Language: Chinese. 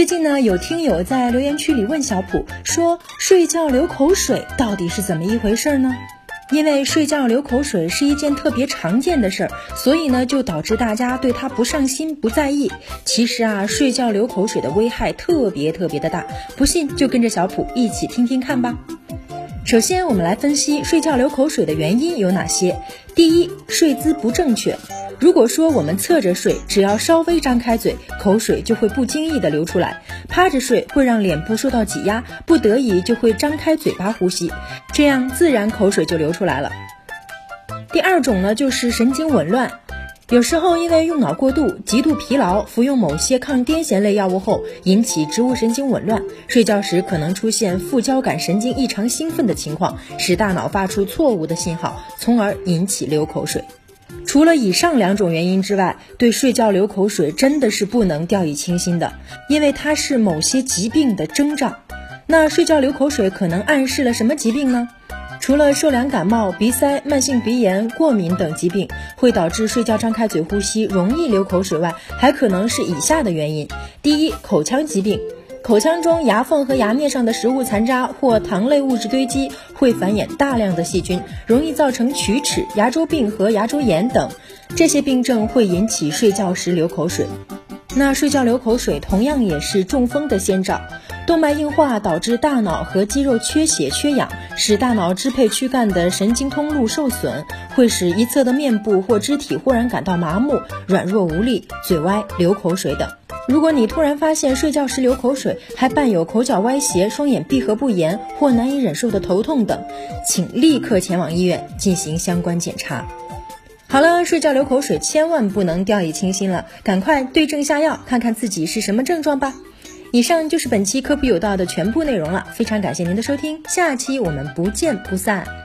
最近呢，有听友在留言区里问小普说，睡觉流口水到底是怎么一回事呢？因为睡觉流口水是一件特别常见的事儿，所以呢，就导致大家对它不上心、不在意。其实啊，睡觉流口水的危害特别特别的大，不信就跟着小普一起听听看吧。首先，我们来分析睡觉流口水的原因有哪些。第一，睡姿不正确。如果说我们侧着睡，只要稍微张开嘴，口水就会不经意的流出来；趴着睡会让脸部受到挤压，不得已就会张开嘴巴呼吸，这样自然口水就流出来了。第二种呢，就是神经紊乱，有时候因为用脑过度、极度疲劳，服用某些抗癫痫类药物后，引起植物神经紊乱，睡觉时可能出现副交感神经异常兴奋的情况，使大脑发出错误的信号，从而引起流口水。除了以上两种原因之外，对睡觉流口水真的是不能掉以轻心的，因为它是某些疾病的征兆。那睡觉流口水可能暗示了什么疾病呢？除了受凉感冒、鼻塞、慢性鼻炎、过敏等疾病会导致睡觉张开嘴呼吸容易流口水外，还可能是以下的原因：第一，口腔疾病。口腔中牙缝和牙面上的食物残渣或糖类物质堆积，会繁衍大量的细菌，容易造成龋齿、牙周病和牙周炎等。这些病症会引起睡觉时流口水。那睡觉流口水同样也是中风的先兆。动脉硬化导致大脑和肌肉缺血缺氧，使大脑支配躯干的神经通路受损，会使一侧的面部或肢体忽然感到麻木、软弱无力、嘴歪、流口水等。如果你突然发现睡觉时流口水，还伴有口角歪斜、双眼闭合不严或难以忍受的头痛等，请立刻前往医院进行相关检查。好了，睡觉流口水千万不能掉以轻心了，赶快对症下药，看看自己是什么症状吧。以上就是本期科普有道的全部内容了，非常感谢您的收听，下期我们不见不散。